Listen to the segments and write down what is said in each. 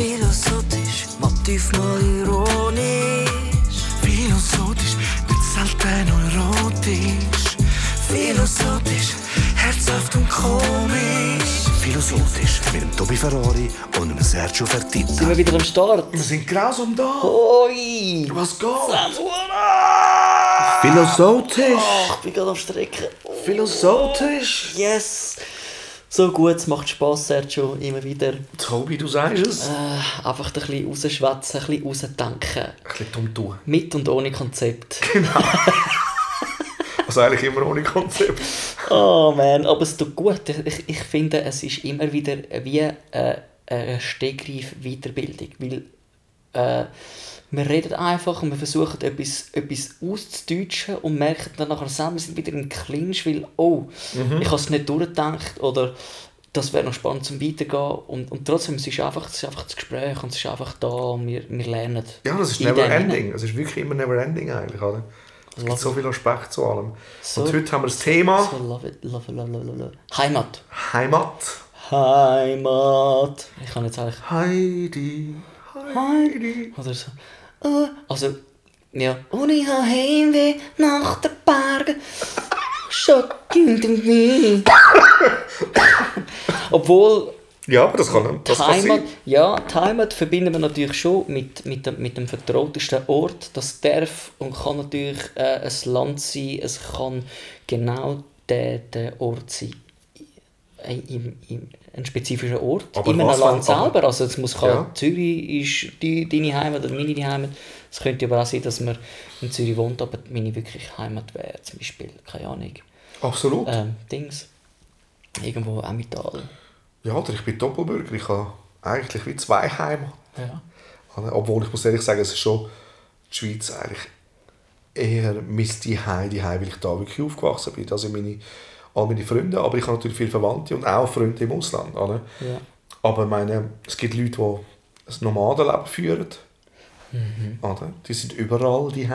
Philosophisch, Motiv mal ironisch. Philosophisch, nicht selten erotisch. Philosophisch, herzhaft und komisch. Philosophisch mit dem Tobi Ferrari und dem Sergio Fertitta. Sind wir wieder am Start? Wir sind grausam da. Oi! Was geht? Ach, Philosophisch. ich bin gerade am Strecken. Philosophisch. Yes! So gut, es macht Spass, Sergio, immer wieder. Tobi, du sagst es. Äh, einfach ein bisschen rausschwätzen, ein bisschen rausdenken. Ein bisschen dumm tun. Mit und ohne Konzept. Also eigentlich immer ohne Konzept. Oh man, aber es tut gut. Ich, ich finde, es ist immer wieder wie äh, eine Stegreif-Weiterbildung. Weil äh, wir reden einfach und wir versuchen etwas, etwas auszudeutschen und merken dann nachher selber, wir sind wieder im Clinch, weil, oh, ich habe es nicht durchgedacht oder das wäre noch spannend zum Weitergehen. Und, und trotzdem, es ist, einfach, es ist einfach das Gespräch und es ist einfach da und wir, wir lernen. Ja, das ist never ending. Es ist wirklich immer never ending eigentlich, oder? Es gibt so viele Aspekte zu allem. So- Und heute haben wir das Thema So, love it, love love love. Heimat. Heimat. Heimat. Ich kann jetzt eigentlich Heidi. Heidi. Oder so. Oh, also, ja. Und ich habe Heimweh nach den Bergen. Schock in den Wind. Obwohl, Ja, aber das kann, das kann Heimat, sein. ja, die Heimat verbinden wir natürlich schon mit, mit, dem, mit dem vertrautesten Ort. Das darf und kann natürlich äh, ein Land sein. Es kann genau der, der Ort sein. Ein, im, im, ein spezifischer Ort. Aber in einem Land dann- aber- selber. Also es muss kann, Ja. Zürich ist die, deine Heimat oder meine Heimat. Es könnte aber auch sein, dass man in Zürich wohnt, aber meine wirkliche Heimat wäre zum Beispiel, keine Ahnung, Absolut. ähm, Dings. Irgendwo Emmental. Ja, oder ich bin Doppelbürger. Ich habe eigentlich wie zwei Heime. Ja. Obwohl ich muss ehrlich sagen, es ist schon die Schweiz eigentlich eher mein Zuhause, die weil ich da wirklich aufgewachsen bin. Also meine, all meine Freunde, aber ich habe natürlich viele Verwandte und auch Freunde im Ausland. Oder? Ja. Aber meine, es gibt Leute, die ein Nomadenleben führen. Oder? Die sind überall die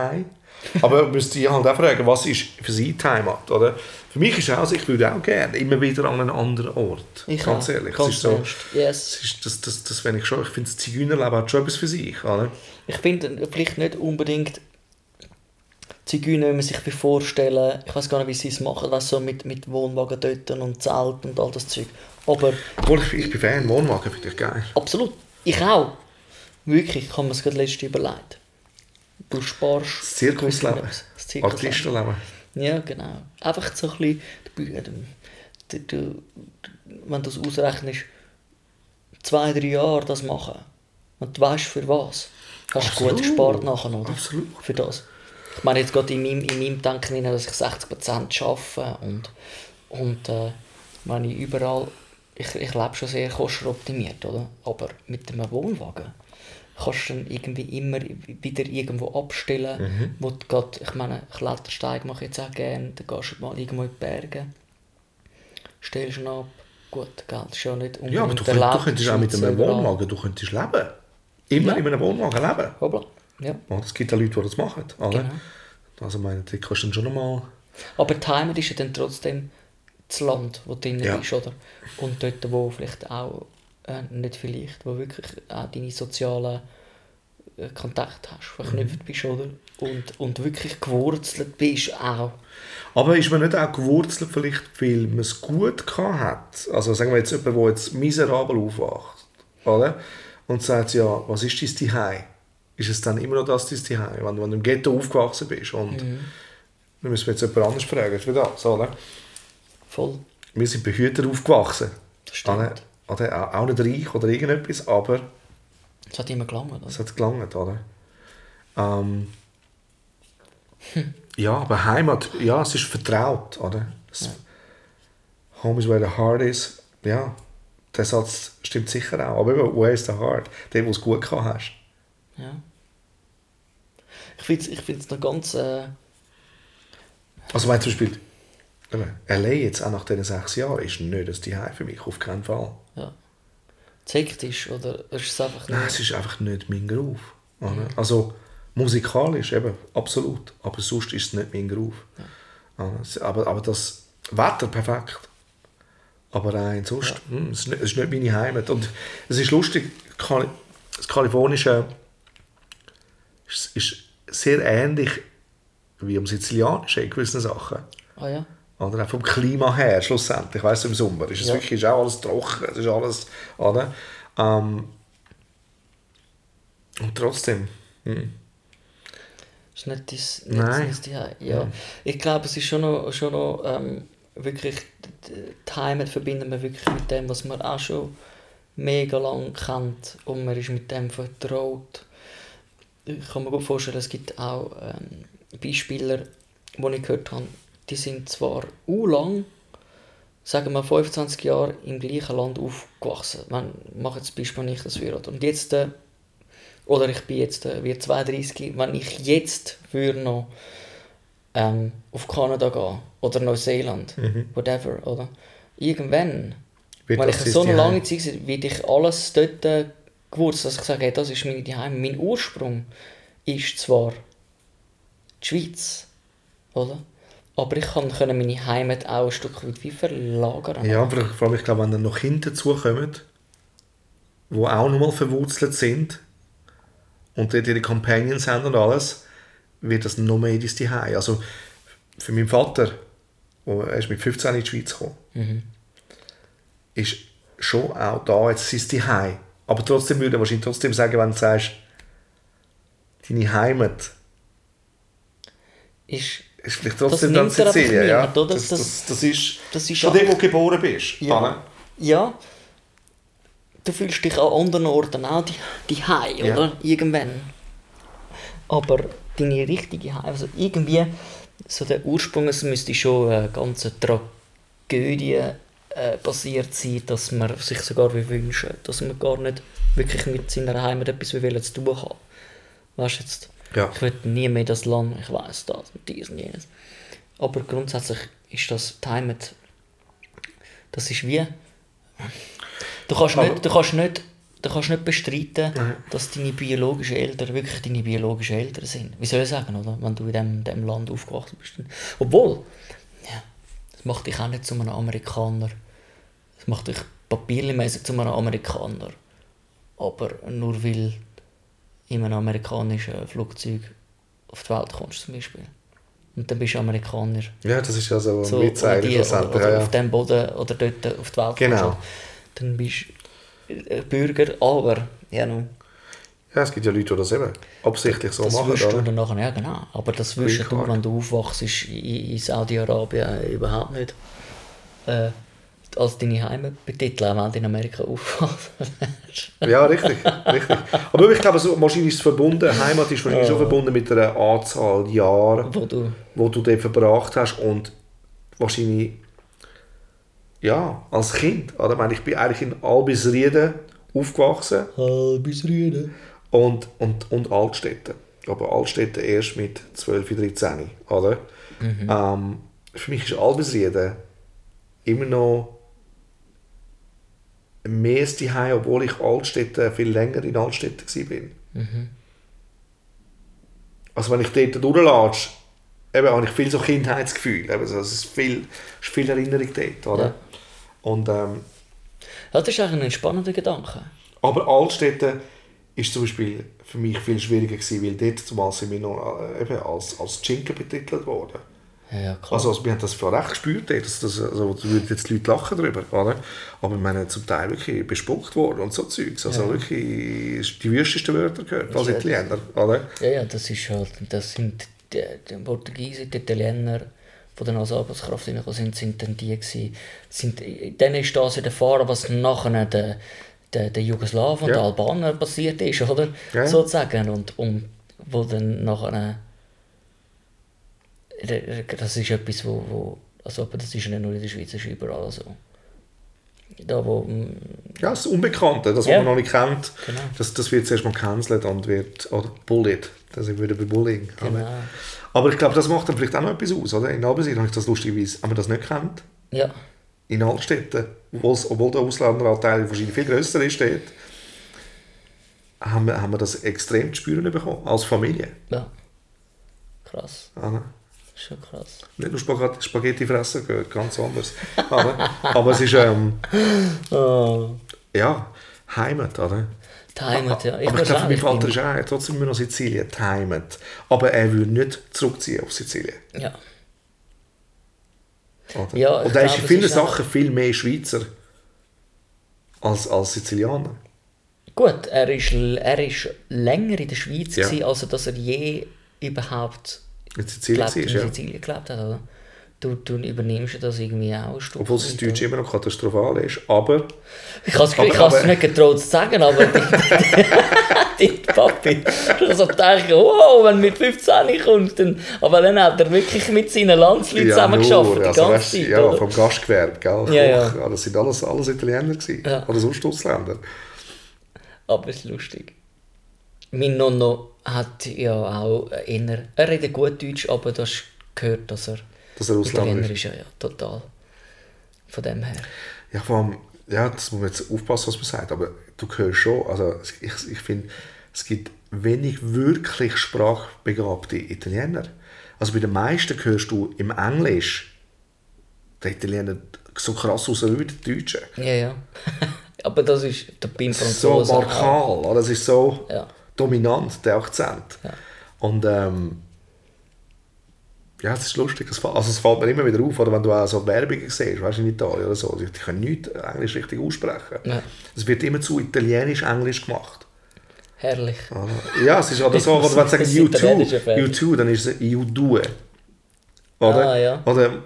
Aber man müsste ich halt auch fragen, was ist für sie die Heimat? Oder? Für mich ist auch so, ich würde auch gerne immer wieder an einen anderen Ort. Ich ganz auch. ehrlich. Ganz es ist so. Yes. es ist, das, das, das wenn ich schon, ich finde, das Zigeunerleben hat schon etwas für sich. Oder? Ich finde vielleicht nicht unbedingt Zigeuner, wie man sich vorstellen Ich weiß gar nicht, wie sie es machen, weißt, so mit, mit Wohnwagen dort und Zelt und all das Zeug. Aber Obwohl ich, ich bin Fan, Wohnwagen finde ich geil. absolut, ich auch. Wirklich, ich habe mir das gerade letztes überlegt. Du sparst... Das Zirkusleben. Das Zirkusleben. Ja, genau. Einfach so ein bisschen... Du, du, du, wenn du es ausrechnest, zwei, drei Jahre das machen und du weißt für was, hast du gut gespart nachher, oder? Absolut. Für das. Ich meine jetzt gerade in meinem, in meinem Denken, hinein, dass ich 60% arbeite und, und äh, ich überall... Ich, ich lebe schon sehr kostenoptimiert, oder? Aber mit einem Wohnwagen kannst du dann irgendwie immer wieder irgendwo abstellen, Mhm. wo du grad, ich meine, Klettersteig mache ich jetzt auch gerne, dann gehst du mal irgendwo in die Berge, stellst ihn ab, gut, Geld ist ja nicht unbedingt Ja, aber du, könnt, du könntest auch mit einem. Wohnwagen, du könntest leben. Immer Ja. in einem Wohnwagen leben. Hoppla. Ja, Und es gibt ja Leute, die das machen. Oder? genau. Also meine, da kannst du dann schon nochmal... Aber die Heimat ist ja dann trotzdem das Land, wo du drin Ja. bist, oder? Und dort, wo vielleicht auch, äh, nicht vielleicht, wo wirklich auch deine sozialen äh, Kontakte hast, verknüpft Mhm. bist, oder? Und, und wirklich gewurzelt bist auch. Aber ist man nicht auch gewurzelt, vielleicht, weil man es gut gehabt hat? Also sagen wir jetzt jemand, der jetzt miserabel aufwacht, oder? Und sagt, ja, was ist dein Zuhause? Ist es dann immer noch das dein Zuhause? Wenn, wenn du im Ghetto aufgewachsen bist und Mhm. dann müssen wir jetzt jemand anderes fragen, ist das, oder? Voll. Wir sind behütet aufgewachsen. Das stimmt. Oder? Auch nicht reich oder irgendetwas, aber Das hat immer gelangt, oder? es hat gelangt, oder? Ähm, ja, aber Heimat, ja, es ist vertraut, oder? Es, Home is where the heart is. Ja, der Satz stimmt sicher auch. Aber eben, where is the heart? Der, wo es gut gehabt hast. Ja. Ich finde es ich find's noch ganz... Äh, Also wenn zum Beispiel eben, L.A. jetzt auch nach diesen sechs Jahren ist nicht das Zuhause für mich, auf keinen Fall. ja. Hektisch, oder ist es einfach Nein, nicht... es ist einfach nicht mein Groove. Oder? Also musikalisch eben, absolut. Aber sonst ist es nicht mein Groove. Oder? Es- Aber, aber das Wetter perfekt. Aber rein sonst, hm, es, ist nicht, es ist nicht meine Heimat. Und es ist lustig, das Kalifornische ist, ist sehr ähnlich wie am Sizilianischen in gewissen Sachen. Ah ja. Oder auch vom Klima her, schlussendlich. Weißt du, im Sommer ist es Ja. wirklich ist auch alles trocken, es ist alles, oder? Ähm, und trotzdem, hm. Ist nicht das, nicht Nein. das Zuhause. Ja. Ich glaube, es ist schon noch, schon noch ähm, wirklich, die die Heimat verbinden wir wirklich mit dem, was man auch schon mega lang kennt und man ist mit dem vertraut. Ich kann mir gut vorstellen, es gibt auch ähm, Beispiele, die ich gehört habe, die sind zwar u lang, sagen wir 25 Jahre im gleichen Land aufgewachsen. Man macht jetzt Beispiel nicht das für Und jetzt äh, oder ich bin jetzt äh, wie 32, wenn ich jetzt würde noch ähm, auf Kanada gehen oder Neuseeland, whatever, oder? Irgendwann, Wird wenn ich so eine lange Zeit werde ich alles dort gewusst, dass ich sage, hey, das ist meine Heim. Mein Ursprung ist zwar die Schweiz, oder? Aber ich kann meine Heimat auch ein Stück weit wie verlagern. Ja, aber vor allem, ich glaube, wenn dann noch Kinder dazukommen, die auch nochmal verwurzelt sind und dort ihre Companions haben und alles, wird das noch mehr in dein Zuhause. Also für meinen Vater, wo- er ist mit 15 in die Schweiz gekommen, ist schon auch da jetzt sein Zuhause. Aber trotzdem würde er wahrscheinlich trotzdem sagen, wenn du sagst, deine Heimat Ist, ist vielleicht trotzdem dann Sizilien. Ja? niemand? Das, Das- das, das ist, das ist einfach- der, wo du geboren bist. Ja. Anne. Ja. Du fühlst dich an anderen Orten auch die, die Hei, Ja. oder? Irgendwann. Aber deine richtige Hei, also irgendwie, so der Ursprung, es müsste schon eine ganze Tragödie äh, passiert sein, dass man sich sogar wünschen, dass man gar nicht wirklich mit seiner Heimat etwas will zu tun hat. Weißt du jetzt? Ja. Ich will nie mehr das Land, ich weiß das und dies und jenes. Aber grundsätzlich ist das die Heimat, das ist wie, du kannst Aber- nicht, du kannst nicht, du kannst nicht bestreiten, dass deine biologischen Eltern wirklich deine biologischen Eltern sind. Wie soll ich sagen, oder? Wenn du in dem, dem Land aufgewachsen bist. Obwohl, ja, das macht dich auch nicht zu einem Amerikaner. Das macht dich papiermäßig zu einem Amerikaner. Aber nur weil in einem amerikanischen Flugzeug auf die Welt kommst zum Beispiel. Und dann bist du Amerikaner. Ja, das ist ja so ein So, Witz oder, eigentlich oder, schlussendlich. oder ja, auf dem Boden oder dort auf die Welt Genau. kommst. Dann bist du Bürger, aber ja, nun, ja, es gibt ja Leute, die das eben absichtlich so das machen. wirst du Oder? dann nachher, ja genau. Aber das wirst du, wenn du aufwachst, in, in Saudi-Arabien überhaupt nicht äh, als deine Heimat betiteln, wenn du in Amerika aufwachst. Ja, richtig, richtig. Aber ich glaube, so, wahrscheinlich ist es verbunden, Heimat ist wahrscheinlich schon verbunden mit einer Anzahl Jahre, wo du wo du dort verbracht hast und wahrscheinlich, ja, als Kind. Oder? Ich, meine, ich bin eigentlich in Albisrieden aufgewachsen halbes Rüden. und, und, und Altstädte. Aber Altstädte erst mit 12, 13. Oder? Ähm, für mich ist Albisrieden immer noch mehr das Zuhause, obwohl ich Altstädte viel länger in Altstädte war. Also wenn ich dort durchlatsche, eben habe ich viel so Kindheitsgefühl. Eben, so, es ist viel, ist viel Erinnerung dort. Oder? Ja. Und, ähm, das ist eigentlich ein spannender Gedanke. aber Altstädte ist zum Beispiel für mich viel schwieriger gewesen, weil dort zumal sind wir noch äh, eben als, als Schinken betitelt worden. Ja, ja. Also, also wir haben das voll recht gespürt, dass das, also, da würden jetzt die Leute lachen drüber, oder? Aber wir haben zum Teil wirklich bespuckt worden und so Zeugs. Also wirklich die wüstesten Wörter gehört als Ja. Italiener, oder? Ja, ja, das ist halt, das sind die, die Portugiesen, die Italiener, die dann als Arbeitskraft sind, sind dann die gewesen, sind, dann ist das widerfahren, was nachher den, den, den Jugoslawen und Ja. den Albanern passiert ist, oder? Ja. Sozusagen, und, und wo dann nachher, das ist etwas, wo, wo also aber das ist nicht nur in der Schweiz, das ist überall so. Da, wo, mm, Ja, das Unbekannte, das, was Ja. man noch nicht kennt, Genau. das, das wird zuerst mal gecancelt und wird, oder bullied, da sind wir wieder bei Bullying. Genau. oder? Aber ich glaube, das macht dann vielleicht auch noch etwas aus, oder? In Albesir habe ich das lustigerweise, wenn man das nicht kennt, ja, in Altstädten, obwohl der Ausländeranteil wahrscheinlich viel grösser ist dort, haben wir, haben wir das extrem zu spüren bekommen, als Familie. ja. Krass, oder? Schon krass. Nicht nur Spaghetti, Spaghetti fressen ganz anders. oder? Aber es ist, ähm, Oh. ja, Heimat, oder? Die Heimat, ja. aber ich glaube, auch, meinen Vater bin- ist er trotzdem immer noch Sizilien, die Heimat. Aber er würde nicht zurückziehen auf Sizilien. Ja. Oder? Ja, ich Und er ist in vielen auch- Sachen viel mehr Schweizer als, als Sizilianer. Gut, er ist, er ist länger in der Schweiz, Ja. gewesen, als dass er je überhaupt In Sizilien gelebt, in ja. Sizilien gelebt hat. Oder? Du, du übernimmst das irgendwie auch ein Stück Obwohl das Deutsch immer noch katastrophal ist. Aber Ich kann es ich nicht getraut zu sagen, aber dein Papi hat so gedacht, wow, wenn du mit 15 kommst, dann... Aber dann hat er wirklich mit seinen Landsleuten zusammen geschafft, die also, ganze weißt, Zeit, ja, oder? vom Gastgewerbe, gell? Ja, ja. Das sind alles, alles Italiener gewesen. Ja. Oder sonst Ausländer. Aber es ist lustig. Mein Nonno hat ja auch eher... Er redet gut Deutsch, aber das gehört, dass er Dass er Ausländer Italiener ist. ist. Ja, ja, total. Von dem her. Ja, vor allem, ja, das muss man jetzt aufpassen, was man sagt, aber du hörst schon, also ich, ich finde, es gibt wenig wirklich sprachbegabte Italiener. Also bei den meisten hörst du im Englisch den Italiener so krass raus wie der Deutsche. Ja, ja. aber das ist der so Franzosen auch. markal, oder? das ist so Ja. Dominant, der Akzent. Ja. Und ähm, ja, es ist lustig, es, fällt- also es fällt mir immer wieder auf, oder wenn du auch so Werbungen siehst, weißt du, in Italien oder so, die, können nicht Englisch richtig aussprechen. Ja. Es wird immer zu italienisch-englisch gemacht. Herrlich. Oder? Ja, es ist oder so, oder wenn Das italienische U2, Fan. U2, dann ist es U2. Oder? Ah, ja. Oder,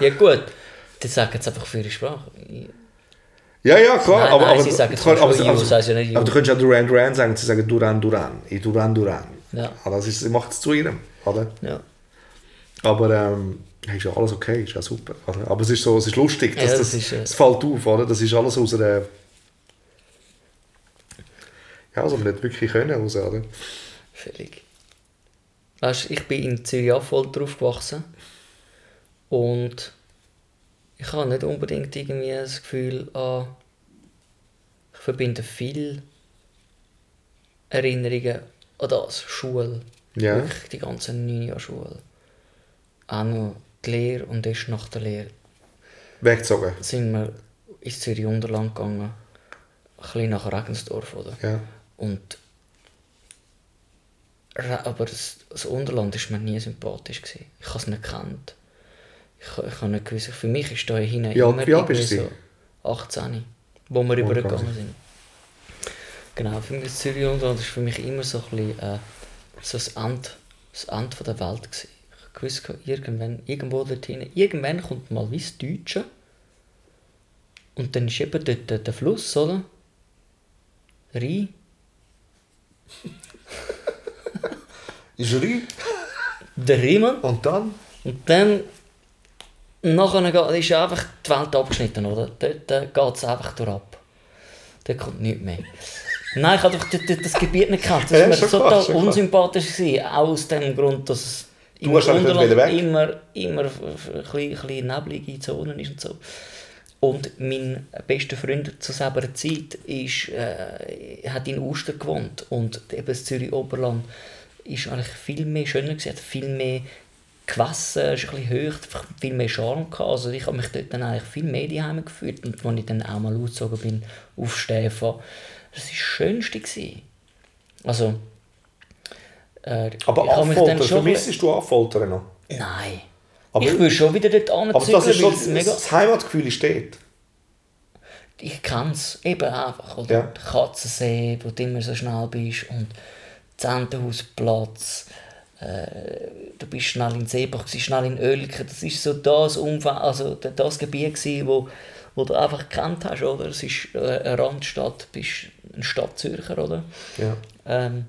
Ja gut, die sagen jetzt einfach für ihre Sprache. Ja, ja, klar. Nein, aber, nein, aber, sie sagen aber, aber, U, das heisst ja nicht U. aber du könntest auch Duran Duran sagen, sie sagen Duran Duran, in Duran Duran. Ja. Das ist, sie macht es zu ihrem, oder? Ja. Aber ähm, ist ja alles okay, ist ja super. Oder? Aber es ist so, es ist lustig, dass Ja, das, das ist, äh, fällt auf, oder? Das ist alles aus einer... Ja, also wir nicht wirklich können raus, oder? Völlig. Weißt, ich bin in Zürich-Affolter aufgewachsen und ich habe nicht unbedingt irgendwie das Gefühl, ah, ich verbinde viel Erinnerungen an das, Schule. Ja. Wirklich die ganze neun Jahre Schule. Auch noch die Lehre und erst nach der Lehre Weggezogen. sind wir ins Zürich Unterland gegangen. Ein bisschen nach Regensdorf, oder? Ja. Und aber das, das Unterland ist mir nie sympathisch gewesen. Ich habe es nicht gekannt. Ich, ich habe nicht gewusst, für mich ist da hinten alt- immer bist du so 18, wo wir Oh, übergegangen sind. Genau, für mich Zürich Unterland ist für mich immer so ein bisschen äh, so das Ende, das Ende von der Welt gewesen. Ich wusste, irgendwann, irgendwo dort hinten, irgendwann kommt mal wie das Deutsche und dann ist eben dort der, der Fluss, oder? Rhein. Ist Rü. Der Riemen. Und dann? Und dann nachher ist einfach die Welt abgeschnitten, oder? Dort äh, geht es einfach durch ab. Dort kommt nichts mehr. Nein, ich habe doch das Gebiet nicht gekannt. Das war mir total klar. unsympathisch. Gewesen, auch aus dem Grund, dass es nicht Unterland immer, immer ein bisschen, neblige Zonen ist und so. Und mein bester Freund zu selber Zeit ist, äh, hat in Uster gewohnt und eben das Zürich Oberland ist eigentlich viel mehr schöner gewesen, hat viel mehr Gewässer, ist ein bisschen höher, viel mehr Charme gehabt. Also ich habe mich dort dann eigentlich viel mehr daheim gefühlt und als ich dann auch mal ausgezogen bin auf Stefan, das war das Schönste gewesen. Also äh, Aber Affolter, vermissest du Affolter noch? Nein. Aber- ich will schon wieder dort Aber anzügeln, das ist schon, mega... das Heimatgefühl dort. Ich kenne es eben einfach, oder? Ja. Katzensee, wo du immer so schnell bist und Zentenhausplatz. Äh, du bist schnell in Seebach, schnell in Oelken. Das ist so das Umfeld, also da- das Gebiet gewesen, wo, wo du einfach gekannt hast, oder? Es ist äh, eine Randstadt, du bist ein Stadtzürcher, oder? Ja. Ähm,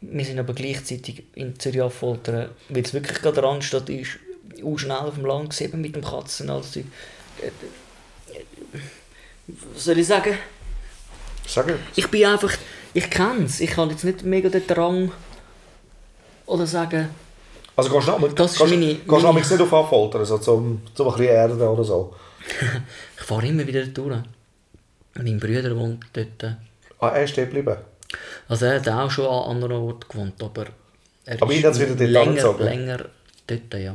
wir sind aber gleichzeitig in Zürich-Affoltern, weil es wirklich gerade eine Randstadt ist, auch schnell auf dem Land gesehen mit dem Katzen alles. Zeug. Äh, Was soll ich sagen? Sag es. Ich bin einfach, ich kenne es. Ich kann jetzt nicht mega den Drang oder sagen, Also gehst du noch, Das ist gehst, meine- gehst du meine- nicht auf Affolter, so zum, zum ein bisschen Erden oder so? ich fahre immer wieder durch. Mein Bruder wohnt dort. Ah, er ist dort geblieben. Also er hat auch schon an anderen Orten gewohnt, aber er Aber hat's wieder dort länger, angezogen? länger dort, ja.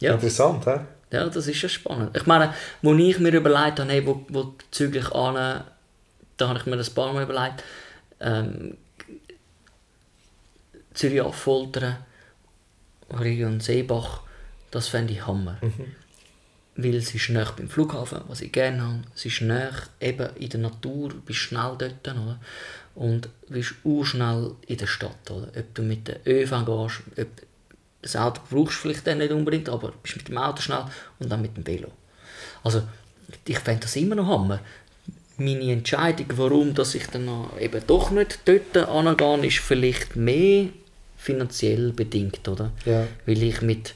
Ja, Interessant, hä? ja, das ist ja spannend. Ich meine, wo ich mir überlegt habe, hey, wo, wo zügig an, da habe ich mir ein paar Mal überlegt, ähm, Zürich affoltern, Region Seebach, das fände ich Hammer. Weil es ist nahe beim Flughafen, was ich gerne habe. Es ist nahe eben in der Natur, du bist schnell dort. Oder? Und du bist auch schnell in der Stadt. Oder? Ob du mit der ÖV gehst, ob, das Auto brauchst du vielleicht dann nicht unbedingt, aber du bist mit dem Auto schnell und dann mit dem Velo. Also, ich fände das immer noch Hammer. Meine Entscheidung, warum dass ich dann noch eben doch nicht dort angehe, ist vielleicht mehr finanziell bedingt, oder? Ja. Weil ich mit,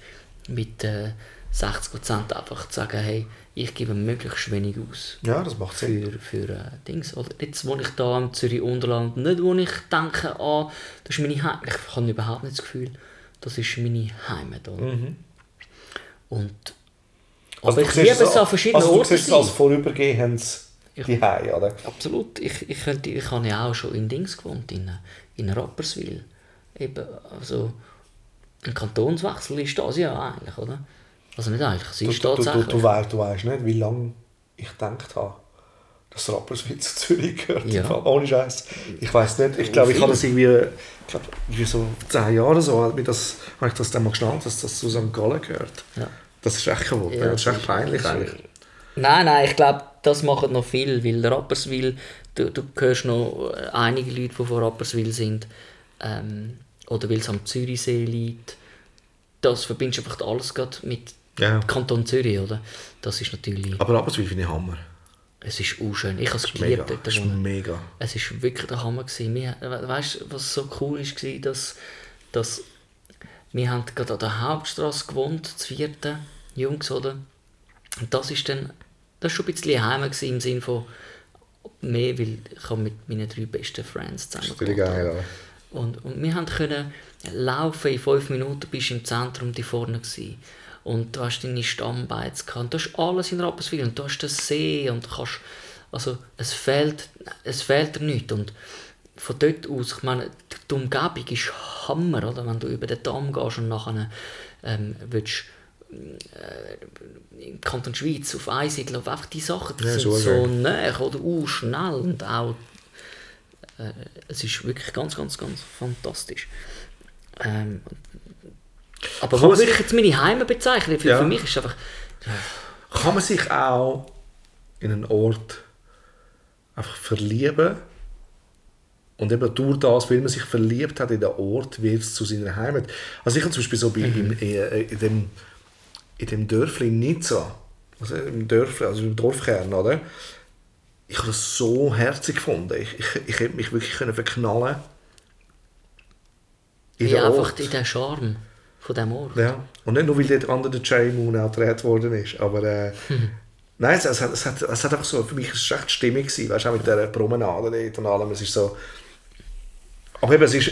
mit äh, 60% einfach sage, hey, ich gebe möglichst wenig aus Ja, das macht Sinn. für, für äh, Dings. Oder jetzt wohne ich da im Zürich Unterland, nicht wo ich denke, ah, das ist meine Heimat. Ich habe überhaupt nicht das Gefühl, das ist meine Heimat. Oder? Mhm. Und, Also aber du ich liebe es an verschiedenen also du Orten siehst es als vorübergehendes die Hei, oder? Absolut. Ich, ich, könnte, ich habe ja auch schon in Dings gewohnt, in, in Rapperswil. Eben, also ein Kantonswechsel ist das ja eigentlich, oder? Also nicht eigentlich, es Du, ist du, du, tatsächlich. du, weißt, du weißt nicht, wie lange ich gedacht habe, dass Rapperswil zu Zürich gehört. Ja. Ohne Scheiß. Ich weiß nicht. Ich glaube, ich habe das irgendwie, ich glaube, wie so zehn Jahre so, hat mir das, habe ich das dann mal geschnallt, dass das zu St. Gallen gehört. Ja. Das ist echt gewollt. Ja, das ist echt peinlich eigentlich. Nein, nein, ich glaube, das machen noch viel, weil Rapperswil, du, du hörst noch einige Leute, die von Rapperswil sind, ähm, oder weil es am Zürichsee liegt, das verbindest du einfach alles mit Ja. Kanton Zürich, oder? Das ist natürlich, Aber Rapperswil finde ich Hammer. es ist auch schön. Ich habe es mega. geliebt, Das zu ist mega. Es war wirklich der Hammer. Gewesen. Wir, weißt du, was so cool war, dass, dass wir haben gerade an der Hauptstraße gewohnt, das vierte, Jungs, oder? Und das ist dann, das war schon ein bisschen heim gewesen, im Sinne von mehr, weil ich mit meinen drei besten Friends zusammen gewohnt, geil. oder? Und, und wir haben können laufen, in fünf Minuten bist du im Zentrum die vorne gewesen. Und du hast deine Stammbeiz gehabt. Und du hast alles in Rapperswil und du hast den See und kannst, also es fehlt, es fehlt dir nichts. Und von dort aus, ich meine, die, Umgebung ist Hammer, oder? Wenn du über den Damm gehst und nachher ähm, willst, äh, im Kanton Schweiz auf Einsiedeln, einfach die Sachen, die Ja, sind so so nah oder uh, schnell und auch äh, es ist wirklich ganz, ganz, ganz fantastisch. Ähm, aber wo würde ich jetzt meine Heime bezeichnen? Für, Ja. für mich ist es einfach... Kann man sich auch in einen Ort einfach verlieben und eben durch das, weil man sich verliebt hat in den Ort, wird es zu seiner Heimat. Also ich habe zum Beispiel so bei, Mhm. im, äh, in, dem, in dem Dörfli in Nizza, also im Dörfli, also im Dorfkern, oder? Ich habe das so herzig gefunden. Ich, ich, ich hätte mich wirklich können verknallen in Wie den einfach Ort. in den Charme von diesem Ort. Ja, und nicht nur, weil dort andere der Jerry Moon auch gedreht worden ist, aber äh, nein, es, es, hat, es, hat, es hat einfach so, für mich ist es echt stimmig gewesen, weißt du, auch mit dieser Promenade dort und allem, es ist so, aber eben, es ist,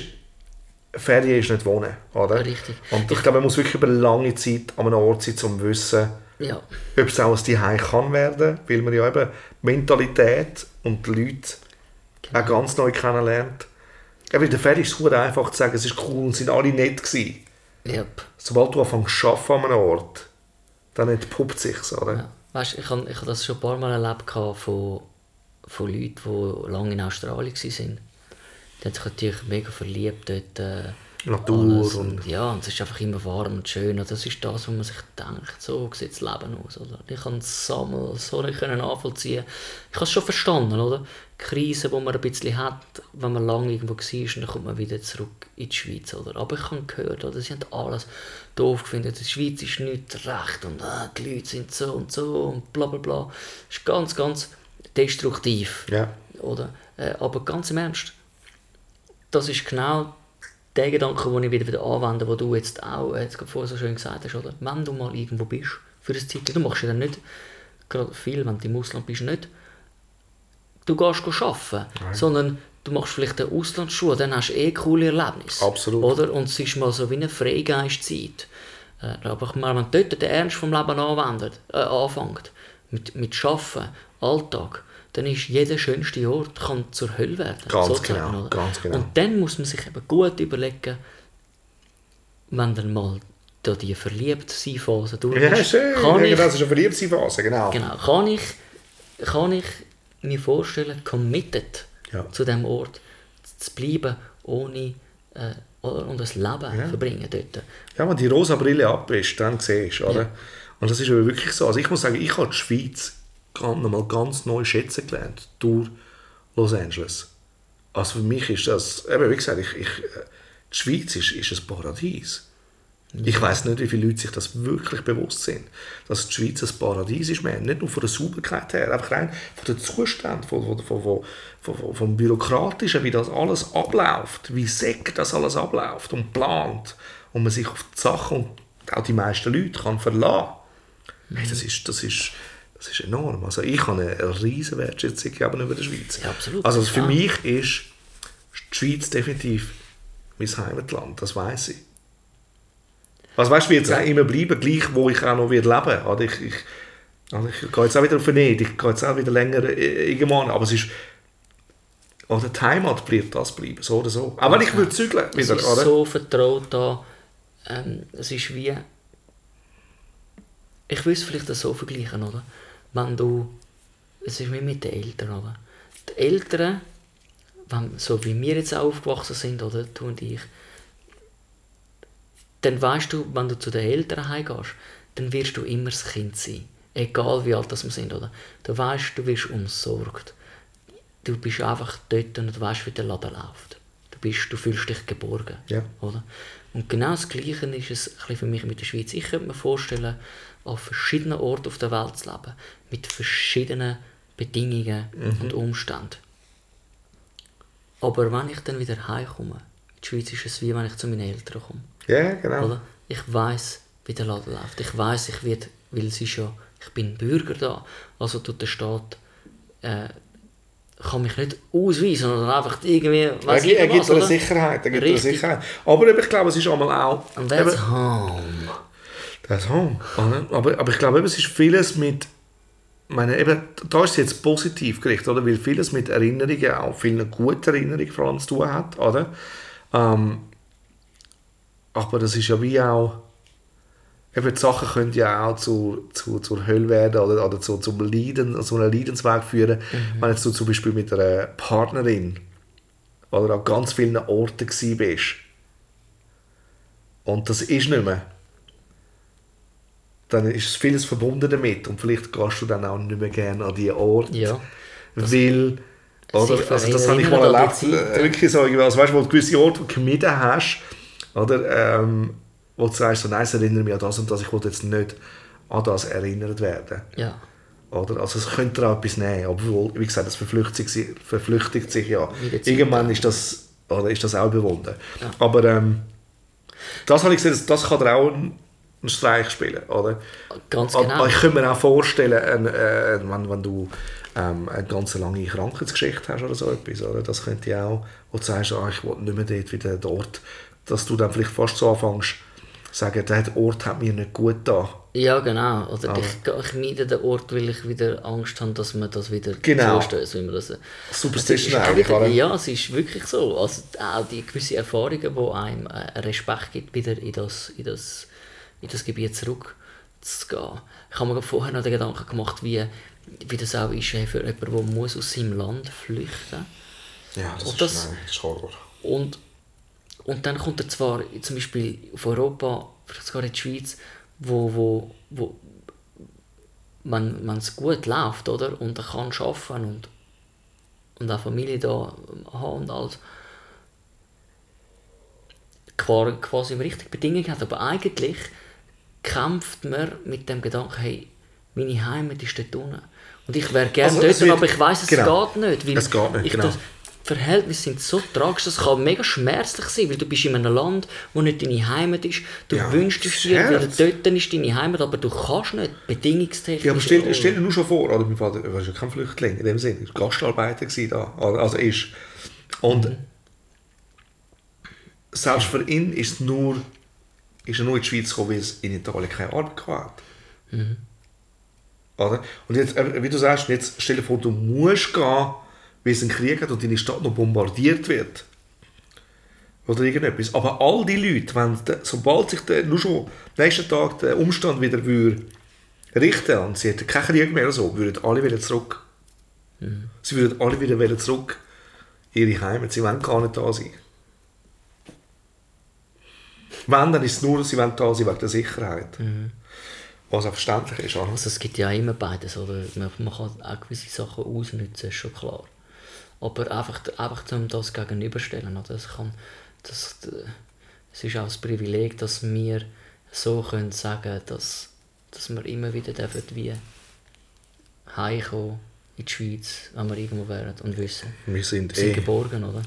Ferien ist nicht Wohnen, oder? Richtig. Und ich glaube, man muss wirklich über lange Zeit an einem Ort sein, um zu wissen, Ja, ob es auch ein Zuhause kann werden, weil man ja eben Mentalität und die Leute Genau. auch ganz neu kennenlernt. Eben in der Ferien ist es einfach zu sagen, es ist cool und sind alle nett gewesen yep. sobald du anfängst zu arbeiten an einem Ort, dann entpuppt sich oder? Ja. Weißt, ich habe ich hab das schon ein paar Mal erlebt von, von Leuten, die lange in Australien waren. Die haben sich natürlich mega verliebt dort. Äh, Natur alles. und- Ja, und es ist einfach immer warm und schön. Und das ist das, wo man sich denkt, so sieht das Leben aus. Oder? Ich kann es so nicht nachvollziehen. Ich habe es schon verstanden, oder? Die Krise, die man ein bisschen hat, wenn man lange irgendwo war, und dann kommt man wieder zurück in die Schweiz. Oder? Aber ich habe gehört, oder? sie haben alles doof gefunden. Die Schweiz ist nicht recht und äh, die Leute sind so und so und bla bla bla. Das ist ganz, ganz destruktiv. Ja. Oder? Äh, aber ganz im Ernst, das ist genau der Gedanke, den ich wieder, wieder anwende, wo du jetzt auch äh, jetzt vorher so schön gesagt hast, oder? Wenn du mal irgendwo bist, für eine Zeit, du machst ja dann nicht, gerade viel, wenn du im Ausland bist, nicht, du gehst arbeiten, sondern du machst vielleicht eine Auslandsschule, dann hast du eh coole Erlebnisse. Absolut. Oder? Und es ist mal so wie eine Freigeistzeit. Äh, aber wenn dort der Ernst vom Leben anwendet, äh, anfängt, mit, mit Arbeiten, Alltag, dann ist jeder schönste Ort kann zur Hölle werden. Ganz genau, oder? ganz genau. Und dann muss man sich eben gut überlegen, wenn dann mal da die verliebt sein Phase durch Ja, ist, schön. kann ja, ich, genau, das ist eine Verliebtsein-Phase, genau. genau, kann ich, kann ich mir vorstellen, committed Ja. zu dem Ort zu bleiben, ohne äh, und ein Leben Ja. verbringen dort. Ja, wenn die rosa Brille abbrichst, dann siehst du, oder? Und das ist aber wirklich so. Also ich muss sagen, ich habe die Schweiz nochmal ganz neu schätzen gelernt durch Los Angeles. Also für mich ist das, eben wie gesagt, ich, ich, äh, die Schweiz ist, ist ein Paradies. Ich weiß nicht, wie viele Leute sich das wirklich bewusst sind, dass die Schweiz ein Paradies ist. Man, nicht nur von der Sauberkeit her, einfach rein von den Zuständen, von, von, von, von, vom Bürokratischen, wie das alles abläuft, wie säck das alles abläuft und plant und man sich auf die Sachen und auch die meisten Leute kann verlassen. Hey, das, ist, das, ist, das ist enorm. Also ich habe eine riesige Wertschätzung gegenüber der Schweiz. Ja, absolut. Also für Ja. mich ist die Schweiz definitiv mein Heimatland, das weiß ich. Also weißt du, wie jetzt auch immer bleiben, gleich wo ich auch noch wieder leben oder ich, ich, also ich gehe jetzt auch wieder auf Venedig, ich gehe jetzt auch wieder länger äh, irgendwann, aber es ist oder die Heimat bleibt das bleiben, so oder so. Auch wenn ich würde zügeln Es ist oder? so vertraut da. Ähm, es ist wie. Ich will es vielleicht so vergleichen, oder? Wenn du. Es ist wie mit den Eltern, oder? Die Eltern, wenn, so wie wir jetzt auch aufgewachsen sind, oder? Du und ich. Dann weißt du, wenn du zu den Eltern heimgehst, dann wirst du immer das Kind sein. Egal wie alt das wir sind, oder? Du weißt, du wirst umsorgt. Du bist einfach dort und du weißt, wie der Laden läuft. Du, bist, du fühlst dich geborgen. Ja. Oder? Und genau das Gleiche ist es für mich mit der Schweiz. Ich könnte mir vorstellen, an verschiedenen Orten auf der Welt zu leben, mit verschiedenen Bedingungen und Umständen. Aber wenn ich dann wieder heimkomme, in die Schweiz ist es wie wenn ich zu meinen Eltern komme. Ja, genau. Oder? Ich weiß, wie der Laden läuft. Ich weiß, ich werde, weil es ist ja, ich bin Bürger da, also tut der Staat äh, kann mich nicht ausweisen, sondern einfach irgendwie, Er, weiss gibt- er ich gibt was, eine? Sicherheit. Er gibt eine. Sicherheit. Aber ich glaube, es ist einmal auch. Und that's eben, home. Home. oder? Aber, aber ich glaube, es ist vieles mit. Meine, eben, da ist es jetzt positiv gerichtet, oder? weil vieles mit Erinnerungen, auch vielen guten Erinnerungen vor allem zu tun hat. Oder? Ähm, aber das ist ja wie auch. Eben, die Sachen können ja auch zu, zu, zur Hölle werden oder, oder zu, zum Leiden, zu einem Leidensweg führen. Wenn jetzt du zum Beispiel mit einer Partnerin oder an ganz vielen Orten bist und das ist nicht mehr, dann ist vieles verbunden damit und vielleicht gehst du dann auch nicht mehr gerne an diese Orte, Ja. weil oder, also das habe ich mal erlebt, äh, wirklich so, also weißt du, wo du gewisse Orte gemieden hast, oder, ähm, wo du sagst, so, nein, es erinnert mich an das und das, ich will jetzt nicht an das erinnert werden. Ja. Oder? Also es könnte da etwas nehmen, obwohl, wie gesagt, das verflüchtigt sich, verflüchtigt sich ja. Irgendwann ist das, oder ist das auch überwunden. Aber ähm, das habe ich gesehen, das, das kann dir auch einen Streich spielen, oder? Ganz genau. Ich könnte mir auch vorstellen, äh, wenn, wenn du ähm, eine ganz lange Krankheitsgeschichte hast oder so etwas, oder? das könnte ja auch, wo du sagst, ah, ich will nicht mehr dort wieder dort, dass du dann vielleicht fast so anfängst, sagen, der Ort hat mir nicht gut da. Ja, genau. Oder Aber- ich, ich meide den Ort, weil ich wieder Angst habe, dass man das wieder Genau. zustößt, wie man das... Superstition ist auch eigentlich, wieder? Ja, es ist wirklich so. Also auch die gewisse Erfahrungen, die einem äh, Respekt gibt, wieder in das, in das, in das Gebiet zurückzugehen. Ich habe mir vorher noch den Gedanken gemacht, wie, wie das auch ist für jemanden, der muss aus seinem Land flüchten Ja, das, Und ist, das- nein, das ist Horror. und, und dann kommt er zwar zum Beispiel auf Europa, vielleicht sogar in die Schweiz, wo, wo, wo wenn es gut läuft, oder? Und er kann arbeiten und, und auch Familie da haben und alles, qua- quasi im richtigen Bedingungen hat. Aber eigentlich kämpft man mit dem Gedanken, hey, meine Heimat ist dort unten. Und ich wäre gerne Also, dort, wird- aber ich weiß es genau. geht nicht. Weil Es geht nicht, ich genau. das, die Verhältnisse sind so tragisch, das kann mega schmerzlich sein, weil du bist in einem Land, wo nicht deine Heimat ist. Du Ja, wünschst es dir, weil dort ist deine Heimat, aber du kannst nicht, bedingungstechnisch. Ja, aber stell, oder- stell dir nur schon vor, oder mein Vater war ja kein Flüchtling in dem Sinne, er war Gastarbeiter da, also ist. Und selbst für ihn ist es nur, ist er nur in die Schweiz gekommen, weil es in Italien keine Arbeit gab. Oder? Und jetzt, wie du sagst, jetzt stell dir vor, du musst gehen, weil es einen Krieg hat und deine Stadt noch bombardiert wird. Oder irgendetwas. Aber all die Leute, wenn, sobald sich der, nur schon am nächsten Tag der Umstand wieder würde richten und sie hätten keinen Krieg mehr so, würden alle wieder zurück Sie würden alle wieder zurück in ihre Heimat. Sie wollen gar nicht da sein. Wenn, dann ist es nur, sie wollen da sein wegen der Sicherheit. Was auch verständlich ist. oder? Also es gibt ja immer beides, oder? Man, man kann auch gewisse Sachen ausnutzen, ist schon klar. Aber einfach, einfach um das gegenüberstellen, oder? Das kann, das, es ist auch das Privileg, dass wir so können sagen, dass, dass wir immer wieder dürfen wie heimkommen in die Schweiz, wenn wir irgendwo wären und wissen, Wir sind wir sind eh... geborgen, oder?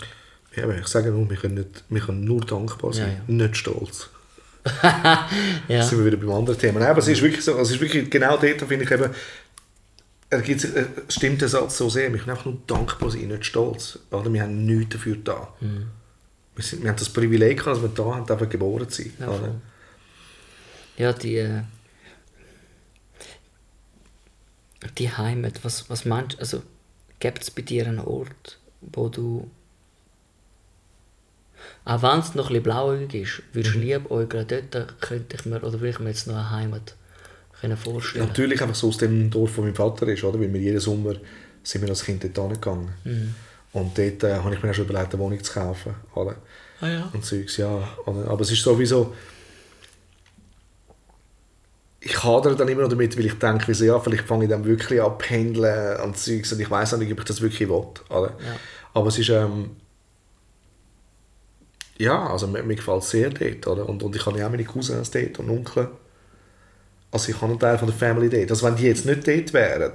Ja, aber ich sage nur, wir können, nicht, wir können nur dankbar sein, Ja, ja. nicht stolz. Ja. Jetzt sind wir wieder beim anderen Thema. Nein, aber es ist wirklich so, es ist wirklich genau dort, finde ich eben, er gibt, er stimmt der Satz so sehr, wir können einfach nur dankbar sein, nicht stolz. Oder? Wir haben nichts dafür da. Wir, sind, wir haben das Privileg, dass wir da haben, einfach geboren zu sein. Ja, oder? Ja, die, äh, die Heimat, was, was meinst du, also gibt es bei dir einen Ort, wo du, auch wenn es noch ein bisschen blauäugig ist, würdest du liebäugeln, dort könnte ich mir, oder würde ich mir jetzt noch eine Heimat können vorstellen Natürlich einfach so aus dem Dorf, wo mein Vater ist, oder? weil wir jeden Sommer sind wir als Kind dort hingegangen. Mhm. Und dort äh, habe ich mir auch schon überlegt, eine Wohnung zu kaufen. Oder? Ah ja. und Zeugs, ja. Oder? Aber es ist sowieso... Ich hadere dann immer noch damit, weil ich denke, wie so, ja, vielleicht fange ich dann wirklich an pendeln und Zeugs und ich weiß nicht, ob ich das wirklich will. Oder? Ja. Aber es ist... Ähm, ja, also mir, mir gefällt es sehr dort. Oder? Und, und ich habe ja auch meine Cousins dort und Onkel. Also ich habe einen Teil von der Family dort. Also wenn die jetzt nicht dort wären,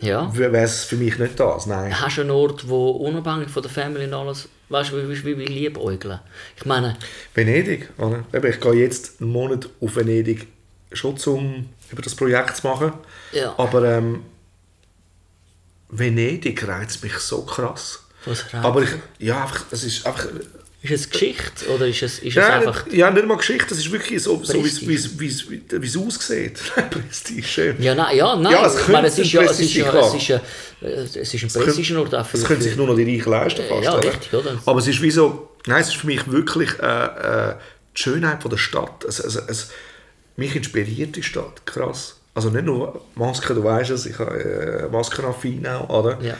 Ja. wäre es für mich nicht das, nein. Hast du einen Ort, wo unabhängig von der Family und alles, weißt du, wie, wie, wie liebäugeln? Ich meine, Venedig, oder? Ich gehe jetzt einen Monat auf Venedig, schon um über das Projekt zu machen. Ja. Aber ähm, Venedig reizt mich so krass. was reizt? Aber ich, ja, einfach, es ist einfach... ist es Geschichte oder ist es, ist es Ja, einfach... nicht, ja, nicht mal Geschichte, es ist wirklich so, so wie es- Prestige. wie es- wie es wie es aussieht. Prestige, schön. Ja, nein, ja, nein. Ja, es ich meine, es ist ja, ein es ist ja, Prestige es ist ja, äh, es ist ein Prestigeort auch für... Das können sich nur noch die Reichen leisten fast, Ja, richtig, oder? Aber es ist wie so, nein, es ist für mich wirklich äh, äh, die Schönheit von der Stadt. Es, es, es, mich inspiriert die Stadt, krass. Also nicht nur Masken, du weißt es, ich habe äh, Maskenaffin auch, oder? Ja,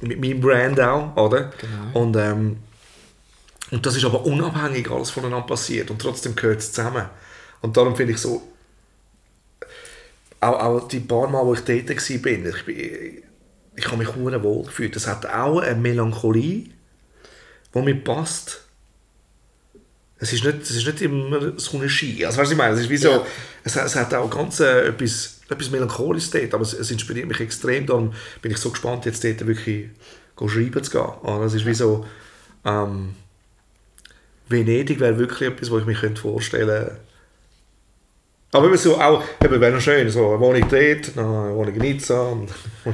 Mit meinem Brand auch, oder? Genau. Und, ähm, und das ist aber unabhängig alles voneinander passiert und trotzdem gehört es zusammen. Und darum finde ich so, auch, auch die paar Mal, wo ich dort war, ich, bin, ich habe mich sehr wohl gefühlt. Das hat auch eine Melancholie, die mir passt. Es ist nicht, es ist nicht immer so eine Ski. Also, weißt du, was ich meine? Es, ist wie so, Ja. es, es hat auch ganz äh, etwas, etwas Melancholisches dort, aber es, es inspiriert mich extrem. Darum bin ich so gespannt, jetzt dort wirklich schreiben zu gehen. Oder? Es ist wie so, ähm, Venedig wäre wirklich etwas, was ich mir vorstellen könnte. Aber eben so auch, eben wäre noch schön, so eine Wohnung dort, eine Wohnung in Nizza. Und,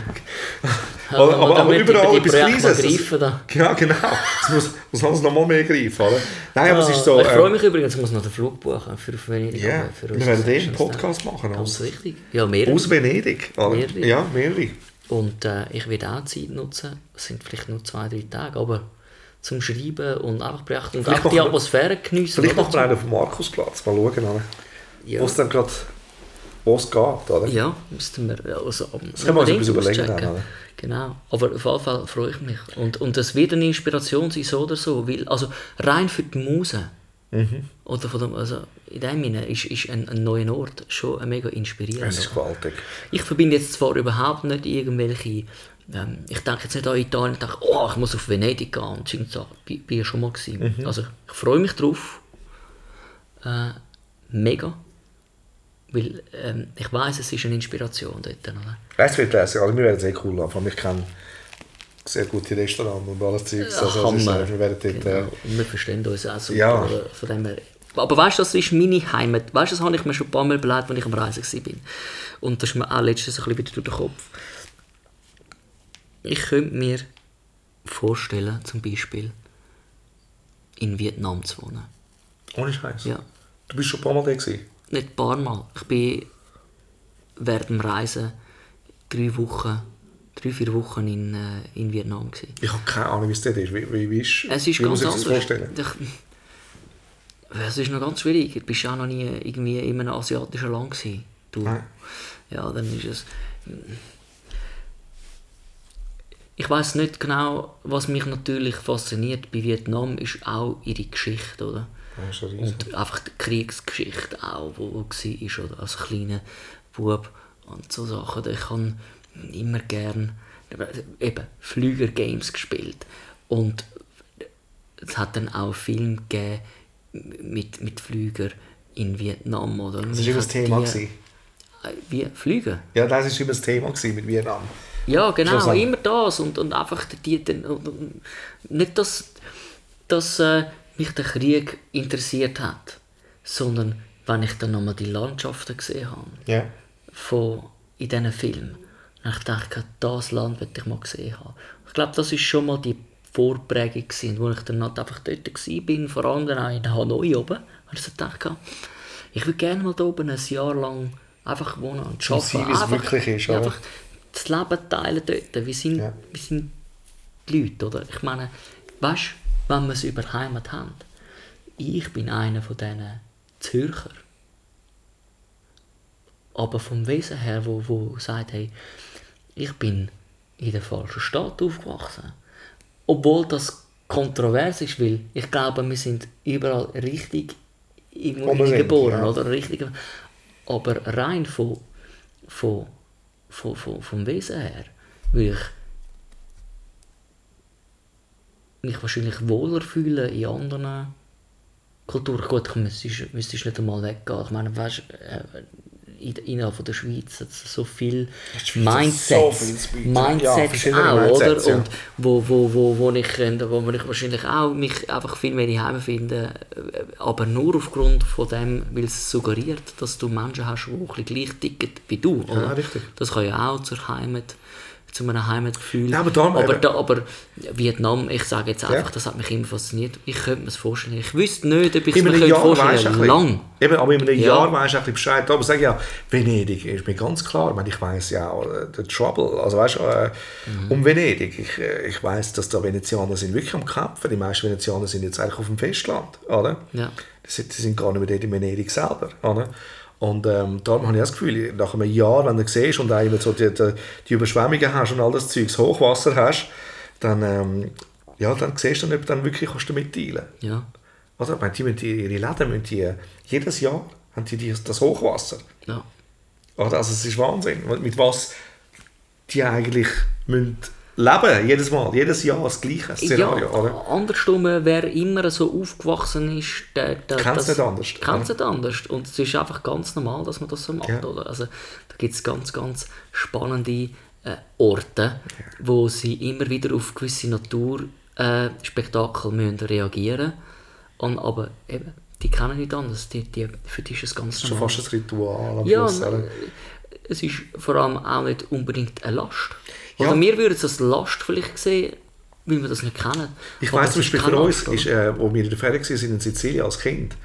Ja, aber, aber, aber damit überall etwas Kleines. greifen, da. Ja, genau. Es muss, muss alles noch mal mehr greifen, oder? Nein, aber es ist so... ich freue ähm, mich übrigens, ich muss noch den Flug buchen für Venedig. Ja, aber für wir werden den Podcast dann. machen. Ganz Aus, richtig. Ja, mehr. aus Venedig. Oder? Mehrere. Ja, mehrere. Und äh, ich werde auch Zeit nutzen, es sind vielleicht nur zwei, drei Tage, aber zum Schreiben und einfach beachten und Vielleicht einfach die Atmosphäre geniessen. Vielleicht machen wir einen auf dem Markusplatz. Mal schauen, oder? Ja. wo es dann gerade wo es geht, oder? Ja, müssten wir also, Das können wir uns etwas überlegen dann, oder? Genau, aber auf jeden Fall freue ich mich. Und, und das wird eine Inspiration sein, so oder so. Weil, also rein für die Muse, Mhm. oder von dem, also in dem Sinne ist, ist ein, ein neuer Ort schon mega inspirierend. Es ist gewaltig. Ich verbinde jetzt zwar überhaupt nicht irgendwelche. Ähm, ich denke jetzt nicht an Italien, ich denke, oh, ich muss auf Venedig gehen und so Sachen. Bin, bin ja schon mal gewesen. Mhm. Also ich freue mich drauf. Äh, mega. Weil ähm, ich weiß, es ist eine Inspiration dort. Oder? Es wird lässig, also wir werden sehr cool anfangen. Ich kenne sehr gute Restaurants und alles Zeugs. Also, es ist, äh, wir werden dort... Genau. Äh, Und wir verstehen uns auch super. Ja. Von dem her. Aber weißt du, das ist meine Heimat. Weißt du, das habe ich mir schon ein paar Mal überlegt, als ich am Reisen war. Und das ist mir auch letztens ein bisschen wieder durch den Kopf. Ich könnte mir vorstellen, zum Beispiel in Vietnam zu wohnen. ohne Scheiß. Ja. Du bist schon ein paar Mal da gewesen. Nicht ein paar Mal. Ich bin während dem Reisen drei Wochen, drei, vier Wochen in, äh, in Vietnam. Gewesen. Ich habe keine Ahnung, wie es dort ist. Wie, wie, wie, ist, Es ist wie ganz muss ich anders. das vorstellen? Ich- Es ist noch ganz schwierig. Du bist auch noch nie irgendwie in einem asiatischen Land gewesen. Du. Nein. Ja, dann ist es... ich weiß nicht genau, was mich natürlich fasziniert bei Vietnam, ist auch ihre Geschichte, oder? Ja. Und einfach die Kriegsgeschichte auch, wo, wo war, oder? Als kleiner Bub und so Sachen. Ich habe immer gern eben Flüger-Games gespielt. Und es hat dann auch Filme gegeben mit, mit Flüger in Vietnam, oder? Das war immer das Thema. gewesen. Wie? Flügen? Ja, das war immer das Thema mit Vietnam. Ja, genau, immer das. Und, und einfach die, die, und- und nicht, dass, dass äh, mich der Krieg interessiert hat, sondern wenn ich dann nochmal die Landschaften gesehen habe, Ja. von in diesen Filmen, dann habe ich gedacht, das Land will ich mal gesehen haben. Ich glaube, das ist schon mal die Vorprägung gewesen, wo ich dann halt einfach dort war, vor allem auch in Hanoi oben, habe ich gedacht, ich würde gerne mal da oben ein Jahr lang einfach wohnen und arbeiten. wie es wirklich ist, einfach das Leben teilen dort. Wie sind, Ja. wie sind die Leute, oder? Ich meine, weißt du, wenn wir es über Heimat haben, ich bin einer von diesen Zürcher. Aber vom Wesen her, wo, wo sagt, hey, ich bin in der falschen Stadt aufgewachsen. Obwohl das kontrovers ist, weil ich glaube, wir sind überall richtig irgendwo geboren, ja. oder? Richtig, aber rein von, von, von, von, vom Wesen her würde ich mich wahrscheinlich wohler fühlen in anderen Kulturen. Gut, ich müsste, müsste nicht einmal weggehen. Ich meine, weißt, äh, innerhalb der Schweiz hat es so viel Mindsets, so. Ja, Mindsets verschiedene auch, Mindsets, oder? ja. Und wo, wo, wo, wo, ich, äh, wo ich wahrscheinlich auch mich einfach viel mehr daheim finde, äh, aber nur aufgrund von dem, weil es suggeriert, dass du Menschen hast, die ein bisschen gleich ticken wie du. Oder? richtig. Das kann ja auch zur Heimat, zu einem Heimatgefühl. Ja, aber darum aber, da, aber Vietnam, ich sage jetzt einfach, Ja. das hat mich immer fasziniert. Ich könnte mir es vorstellen. Ich wüsste nicht, ob ich es In mir Jahr vorstellen könnte. Lang. Eben, aber in einem Ja. Jahr weisst du ein bisschen Bescheid. Aber sag ja, Venedig ist mir ganz klar. Ich, meine, ich weiss ja auch, äh, der Trouble, also weißt du, äh, Mhm. um Venedig. Ich, äh, ich weiss, dass da Venezianer sind wirklich am Kämpfen. Die meisten Venezianer sind jetzt eigentlich auf dem Festland, oder? Ja. Die sind, die sind gar nicht mehr dort in Venedig selber, oder? Und ähm, darum habe ich das Gefühl, nach einem Jahr, wenn du siehst und immer so die, die, die Überschwemmungen hast und all das Zeug, das Hochwasser hast, dann, ähm, ja, dann siehst du dann, ob du dann wirklich kannst damit teilen Ja. oder? Ich meine, die müssen ihre Läden müssen die, jedes Jahr haben die, die das Hochwasser. Ja. Oder? Also es ist Wahnsinn, mit was die eigentlich müssen leben jedes Mal, jedes Jahr das gleiche Szenario. ja, oder? andersrum, wer immer so aufgewachsen ist, der, der Kennt's das- nicht anders, kennt's oder? nicht anders. Und es ist einfach ganz normal, dass man das so macht. Ja. Oder? Also, da gibt es ganz, ganz spannende äh, Orte, wo sie immer wieder auf gewisse Naturspektakel äh, müssen reagieren müssen. Aber eben, die kennen nicht anders. Die, die, für die ist es ganz Das ist schon normal. fast ein Ritual Ja, Schluss. es ist vor allem auch nicht unbedingt eine Last. Ja. Oder wir würden es als Last vielleicht sehen, weil wir das nicht kennen. Ich es zum Beispiel für uns, ist, äh, wo wir in der Ferien waren in Sizilien als Kind,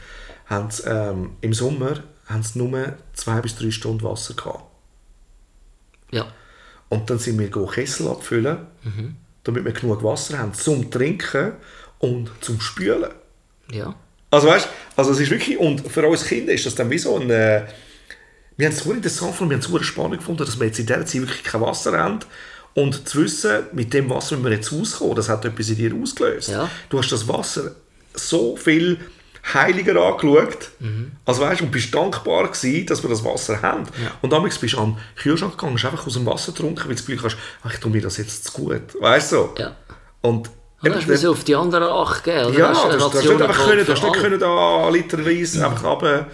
haben sie, ähm, im Sommer haben sie nur zwei bis drei Stunden Wasser gehabt. Ja, Und dann sind wir go Kessel abfüllen, Mhm. damit wir genug Wasser haben zum Trinken und zum Spülen. ja. Also weißt, also es ist wirklich, und für uns Kinder ist das dann wie so ein, äh, wir haben es sehr interessant gefunden, wir haben es sehr spannend gefunden, dass wir jetzt in dieser Zeit wirklich kein Wasser haben und zu wissen, mit dem Wasser müssen wir jetzt rauskommen, das hat etwas in dir ausgelöst. Ja. Du hast das Wasser so viel heiliger angeschaut, Mhm. also weißt, und bist dankbar gewesen, dass wir das Wasser haben. Und damals bist du an den Kühlschrank gegangen, hast einfach aus dem Wasser getrunken, weil du das Gefühl hast, ach, ich tue mir das jetzt zu gut, weißt du? Ja. Und eben hast du so auf die anderen Acht gegeben? Oder? ja, Hast du hast, du nicht einfach können, du hast nicht können da literweise einfach runter,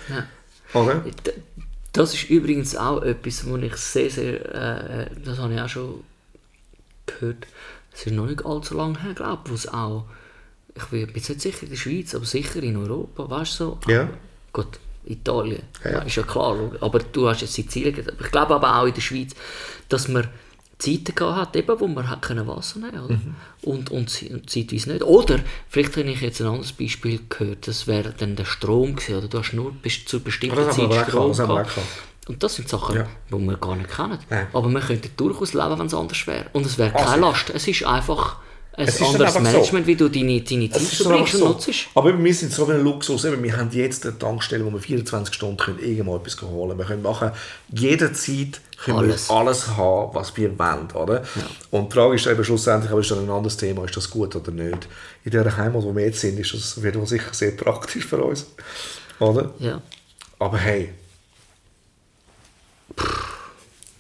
oder? D- Das ist übrigens auch etwas, wo ich sehr, sehr, äh, das habe ich auch schon gehört, es ist noch nicht allzu lange her, glaube ich, wo es auch, ich bin jetzt nicht sicher in der Schweiz, aber sicher in Europa, weißt du so? Ja. Gut, Italien, Ja, ja. ist ja klar, aber du hast jetzt Sizilien, gesagt. ich glaube aber auch in der Schweiz, dass man Zeiten gehabt hat, eben, wo man hat können Wasser nehmen oder? Mhm. Und, und, und zeitweise nicht. Oder, vielleicht habe ich jetzt ein anderes Beispiel gehört, das wäre dann der Strom gewesen, oder du hast nur bis zu bestimmten Ah, Zeit Strom gehabt, das. Und das sind Sachen, Ja. die wir gar nicht kennen. Nein. Aber wir könnten durchaus leben, wenn es anders wäre. Und es wäre Ah, keine sicher. Last. Es ist einfach ein Es anderes einfach so. Management, wie du deine, deine Zeit verbringst und so. nutzt. Aber eben, wir sind so ein Luxus. Eben, wir haben jetzt eine Tankstelle, wo wir 24 Stunden können irgendwo etwas holen können. Wir können machen, jederzeit können Alles. wir alles haben, was wir wollen. Oder? Und die Frage ist eben schlussendlich, aber ist dann ein anderes Thema, ist das gut oder nicht? In dieser Heimat, wo wir jetzt sind, ist das sicher sehr praktisch für uns. Oder? Ja. Aber hey,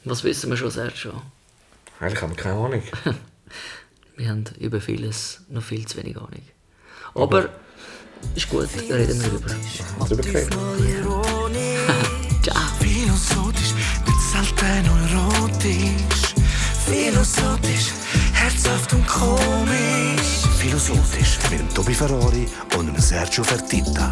Was wissen wir schon, Sergio? eigentlich haben wir keine Ahnung. Wir haben über vieles noch viel zu wenig Ahnung. Aber ist gut, da reden wir drüber. Ciao. philosophisch, nicht selten erotisch. Philosophisch, herzhaft und komisch. Philosophisch mit dem Tobi Ferrari und dem Sergio Fertitta.